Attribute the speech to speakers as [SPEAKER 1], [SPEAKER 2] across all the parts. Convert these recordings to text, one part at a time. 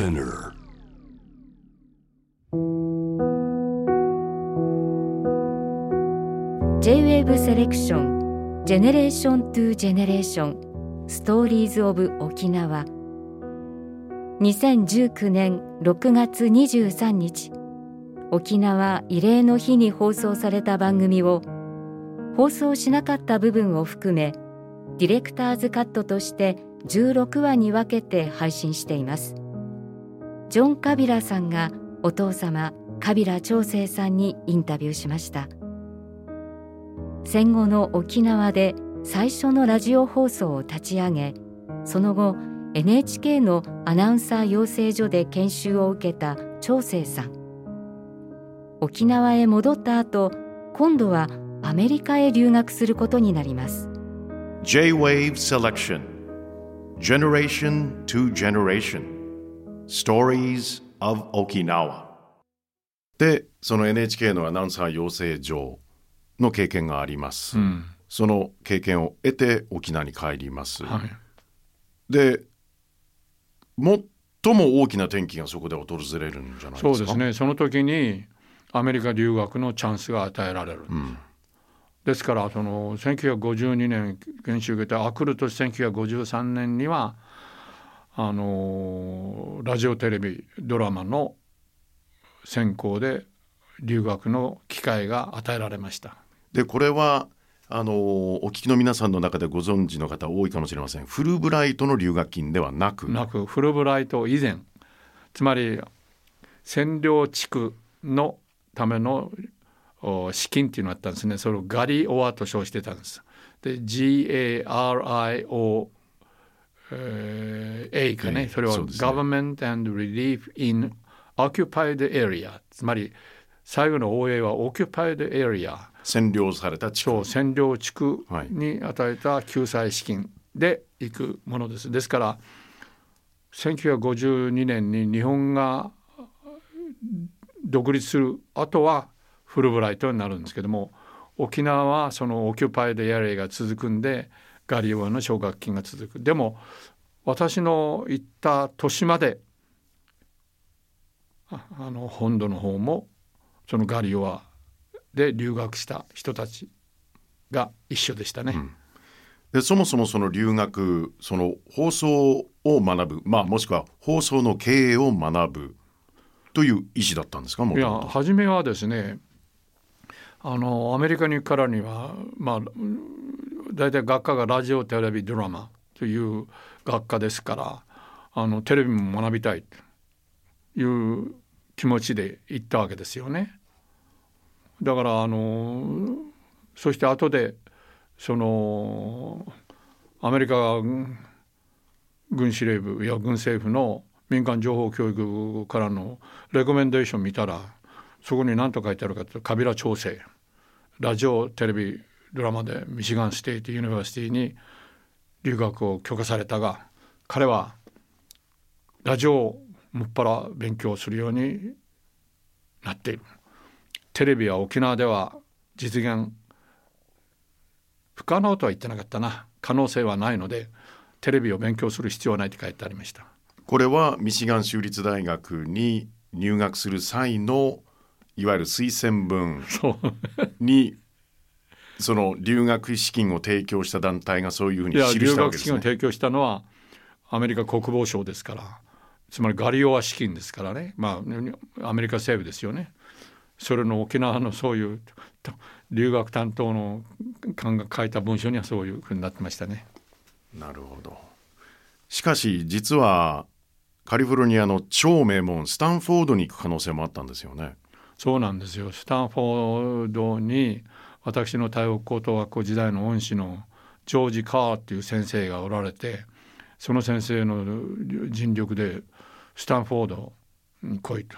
[SPEAKER 1] SPINEAR.
[SPEAKER 2] J-WAVE selection generation to generation stories of 沖縄2019年6月23日沖縄慰霊の日に放送された番組を放送しなかった部分を含めディレクターズカットとして16話に分けて配信していますジョン・カビラさんがお父様カビラ長生さんにインタビューしました。戦後の沖縄で最初のラジオ放送を立ち上げその後 NHK のアナウンサー養成所で研修を受けた長生さん。沖縄へ戻った後今度はアメリカへ留学することになります。
[SPEAKER 3] J-Wave Selection. Generation to Generation. Stories of Okinawa.
[SPEAKER 4] でその NHK のアナウンサー養成所の経験があります、その経験を得て沖縄に帰ります、
[SPEAKER 5] はい。
[SPEAKER 4] で最も大きな転機がそこで訪れるんじゃないですか？
[SPEAKER 5] そうですね。その時にアメリカ留学のチャンスが与えられる、ですからその1952年研修受けてあくる年1953年にはあのラジオテレビドラマの専攻で留学の機会が与えられました。
[SPEAKER 4] でこれはあのお聞きの皆さんの中でご存知の方多いかもしれません。フルブライトの留学金ではなく。
[SPEAKER 5] なくフルブライト以前つまり占領地区のためのお資金っていうのがあったんですね。それをガリオアと称してたんです。で GARIO えー A かね、
[SPEAKER 4] ええ
[SPEAKER 5] それは Government and Relief in Occupied Area つまり最後の OA は Occupied Area
[SPEAKER 4] 占領された地区。
[SPEAKER 5] 占領地区に与えた救済資金で行くものです。ですから1952年に日本が独立する後はフルブライトになるんですけども沖縄はそのオキュパイドエリアが続くんでガリオアの奨学金が続く。でも私の行った年までああの本土の方もそのガリオアで留学した人たちが一緒でしたね。
[SPEAKER 4] でそもそもその留学その放送を学ぶ、まあ、もしくは放送の経営を学ぶという意思だったんですか？も
[SPEAKER 5] いや初めはですねあのアメリカに行くからにはまあうん大体学科がラジオテレビドラマという学科ですからあのテレビも学びたいという気持ちで行ったわけですよね。だからあのそして後でそのアメリカ軍司令部いや軍政府の民間情報教育からの recommendation 見たらそこに何と書いてあるかというと川平朝清ラジオテレビドラマで Michigan State University に留学を許可されたが彼はラジオをもっぱら勉強するようになっている。テレビは沖縄では実現不可能とは言ってなかったな。可能性はないのでテレビを勉強する必要はないって書いてありました。
[SPEAKER 4] これはミシガン州立大学に入学する際のいわゆる推薦文にその留学資金を提供した団体がそういうふうに記し
[SPEAKER 5] 留
[SPEAKER 4] たわけですね。
[SPEAKER 5] 学資金を提供したのはアメリカ国防省ですからつまりガリオア資金ですからねまあアメリカ政府ですよねそれの沖縄のそういうと留学担当の官が書いた文書にはそういうふうになってましたね。
[SPEAKER 4] なるほど。しかし実はカリフォルニアの超名門スタンフォードに行く可能性もあったんですよね。
[SPEAKER 5] そうなんですよスタンフォードに私の台北高等学校時代の恩師のジョージ・カーっていう先生がおられてその先生の尽力でスタンフォードに来いと。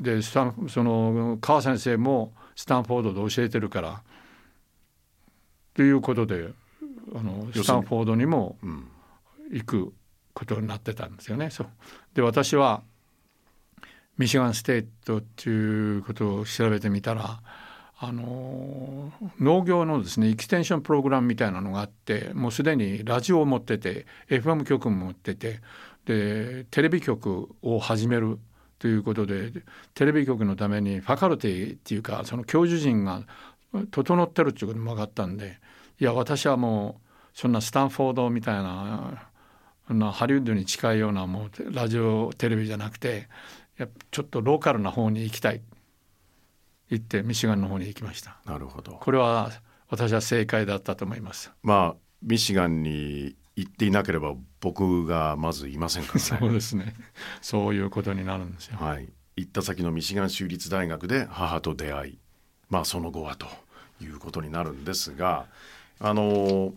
[SPEAKER 5] でスタンそのカー先生もスタンフォードで教えてるからということであのスタンフォードにも行くことになってたんですよね。そうで私はミシガンステートっていうことを調べてみたらあの農業のですねエキステンションプログラムみたいなのがあってもうすでにラジオを持ってて FM 局も持っててでテレビ局を始めるということでテレビ局のためにファカルティっていうかその教授陣が整ってるっていうことも分かったんでいや私はもうそんなスタンフォードみたいななハリウッドに近いようなもうラジオテレビじゃなくてやちょっとローカルな方に行きたい。行ってミシガンの方に行きました。
[SPEAKER 4] なるほど。
[SPEAKER 5] これは私は正解だったと思います。
[SPEAKER 4] まあミシガンに行っていなければ僕がまずいませんからね。
[SPEAKER 5] そうですね。そういうことになるんですよ。
[SPEAKER 4] はい。行った先のミシガン州立大学で母と出会いまあその後はということになるんですがあの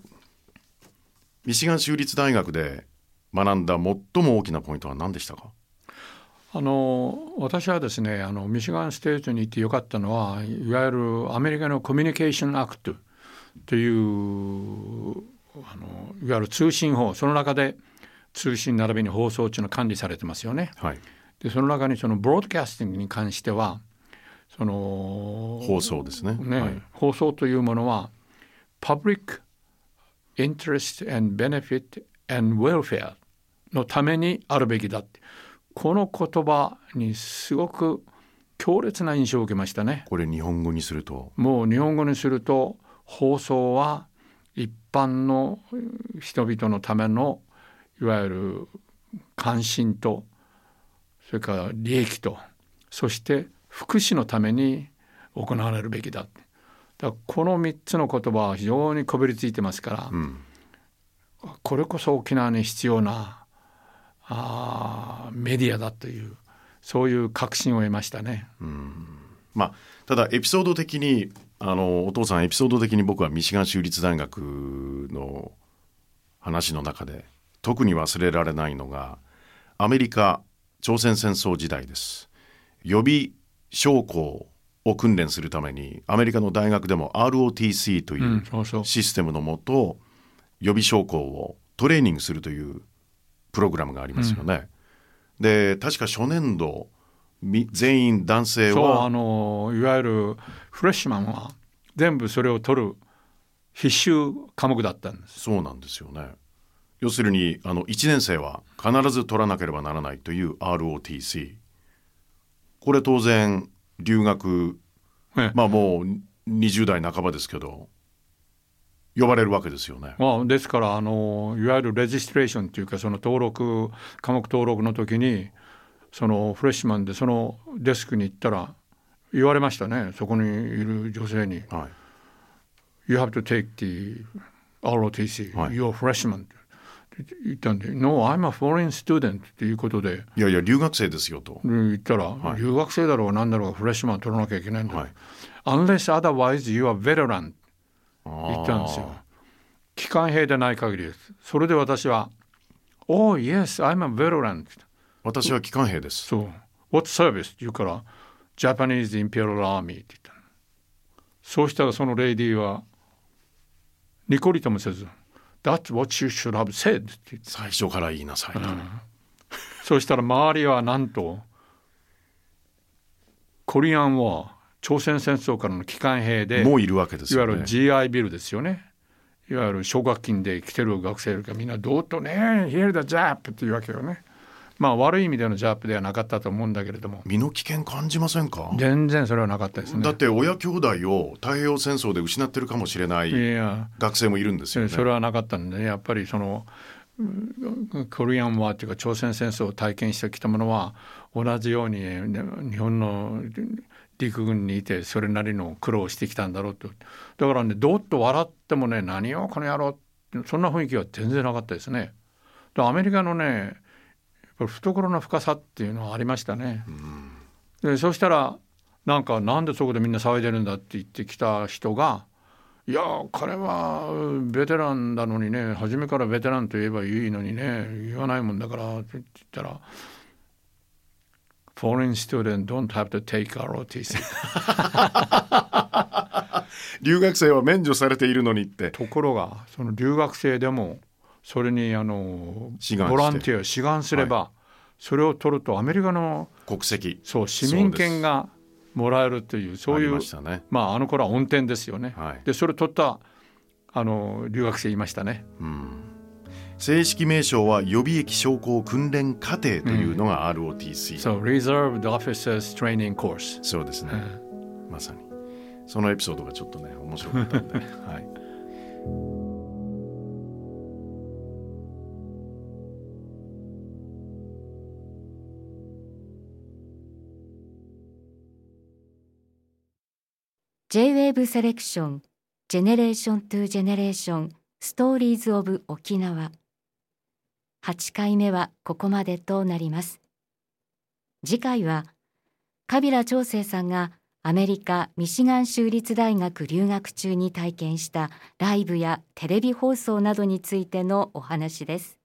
[SPEAKER 4] ミシガン州立大学で学んだ最も大きなポイントは何でしたか？
[SPEAKER 5] あの私はですねあのミシガンステートに行ってよかったのはいわゆるアメリカのコミュニケーションアクトというあのいわゆる通信法その中で通信並びに放送中の管理されてますよね。
[SPEAKER 4] はい。
[SPEAKER 5] でその中にそのブロードキャスティングに関してはその
[SPEAKER 4] 放送ですね。
[SPEAKER 5] ね、
[SPEAKER 4] はい。
[SPEAKER 5] 放送というものは Public Interest and Benefit and Welfare のためにあるべきだってこの言葉にすごく強烈な印象を受けましたね。
[SPEAKER 4] これ日本語にすると。
[SPEAKER 5] もう日本語にすると放送は一般の人々のためのいわゆる関心とそれから利益とそして福祉のために行われるべきだ。だからこの3つの言葉は非常にこびりついてますから、
[SPEAKER 4] ん。
[SPEAKER 5] これこそ沖縄に必要なあーメディアだというそういう確信を得ましたね。
[SPEAKER 4] まあただエピソード的にあのお父さんエピソード的に僕はミシガン州立大学の話の中で特に忘れられないのがアメリカ朝鮮戦争時代です。予備将校を訓練するためにアメリカの大学でも ROTC という。システムのもと予備将校をトレーニングするというプログラムがありますよね。で確か初年度み全員男性
[SPEAKER 5] そうあ
[SPEAKER 4] は
[SPEAKER 5] のいわゆるフレッシュマンは全部それを取る必修科目だったんです。
[SPEAKER 4] そうなんですよね。要するにあの1年生は必ず取らなければならないという ROTC これ当然留学
[SPEAKER 5] ええ
[SPEAKER 4] まあもう20代半ばですけど呼ばれるわけですよね。
[SPEAKER 5] まあ、ですからあのいわゆるレジストレーションというかその登録科目登録の時にそのフレッシュマンでそのデスクに行ったら言われましたね。そこにいる女性に。
[SPEAKER 4] はい「
[SPEAKER 5] You have to take the ROTC、
[SPEAKER 4] はい。
[SPEAKER 5] You're a freshman」って言ったんで「No, I'm a foreign student」っていうことで。
[SPEAKER 4] いやいや留学生ですよと。
[SPEAKER 5] で言ったら、
[SPEAKER 4] い。
[SPEAKER 5] 留学生だろうなんだろうがフレッシュマン取らなきゃいけないんだ、
[SPEAKER 4] はい。
[SPEAKER 5] Unless otherwise you are veteran 言
[SPEAKER 4] 言
[SPEAKER 5] ったんですよ。機関兵でない限りです。それで私は「Oh yes, I'm a veteran」
[SPEAKER 4] 私は機関兵です。
[SPEAKER 5] そう「What service?」って言うから「Japanese Imperial Army」って言ったのそうしたらそのレディーはニコリともせず「That's what you should have said」って言って
[SPEAKER 4] 最初から言いなさいと。
[SPEAKER 5] そうしたら周りはなんとコリアンは朝鮮戦争からの機関兵で
[SPEAKER 4] もういるわけですよね。
[SPEAKER 5] いわゆる GI ビルですよね。いわゆる奨学金で来てる学生がみんなどうとね、Here the Jap っていうわけよね。まあ悪い意味でのジャップではなかったと思うんだけれども、
[SPEAKER 4] 身の危険感じませんか？
[SPEAKER 5] 全然それはなかったですね。
[SPEAKER 4] だって親兄弟を太平洋戦争で失ってるかもしれない学生もいるんですよね。
[SPEAKER 5] それはなかったんで、ね、やっぱりそのうんコリアンワーっていうか朝鮮戦争を体験してきた者は同じようにね日本の陸軍にいてそれなりの苦労をしてきたんだろうとだからねどっと笑ってもね何をこの野郎ってそんな雰囲気は全然なかったですね。でアメリカのね懐の深さっていうのはありましたね。でそしたらなんかなんでそこでみんな騒いでるんだって言ってきた人が「いや彼はベテランなのにね初めからベテランと言えばいいのにね言わないもんだから」って言ったら「Foreign student don't have to take ROTC
[SPEAKER 4] 留学生は免除されているのにって」
[SPEAKER 5] ところがその留学生でもそれにあのボランティア志願すれば、それを取るとアメリカの
[SPEAKER 4] 国籍。
[SPEAKER 5] そう市民権がもらえるというそういう
[SPEAKER 4] ましたね。
[SPEAKER 5] まああの頃は恩典ですよね。
[SPEAKER 4] はい。
[SPEAKER 5] でそれ取ったあの留学生いましたね。
[SPEAKER 4] 正式名称は予備役将校訓練課程というのが ROTC、
[SPEAKER 5] So Reserved Officers Training Course
[SPEAKER 4] そうですね、まさに。そのエピソードがちょっとね面白かったんで、はい、
[SPEAKER 2] J-Wave Selection Generation to Generation Stories of 沖縄8回目はここまでとなります。次回はカビラ長生さんがアメリカミシガン州立大学留学中に体験したライブやテレビ放送などについてのお話です。